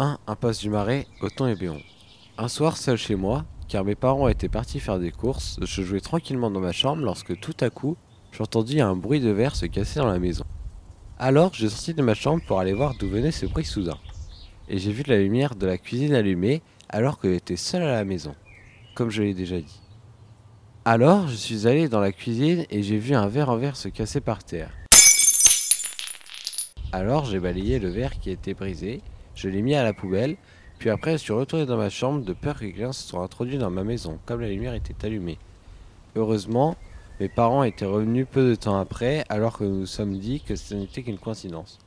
1 Impasse du Marais, Auton et Béon. Un soir, seul chez moi, car mes parents étaient partis faire des courses, je jouais tranquillement dans ma chambre lorsque tout à coup, j'entendis un bruit de verre se casser dans la maison. Alors, je sortis de ma chambre pour aller voir d'où venait ce bruit soudain. Et j'ai vu la lumière de la cuisine allumée alors que j'étais seul à la maison, comme je l'ai déjà dit. Alors, je suis allé dans la cuisine et j'ai vu un verre en verre se casser par terre. Alors, j'ai balayé le verre qui était brisé, je l'ai mis à la poubelle, puis après je suis retourné dans ma chambre de peur que quelqu'un se soit introduit dans ma maison, comme la lumière était allumée. Heureusement, mes parents étaient revenus peu de temps après, alors que nous nous sommes dit que ce n'était qu'une coïncidence.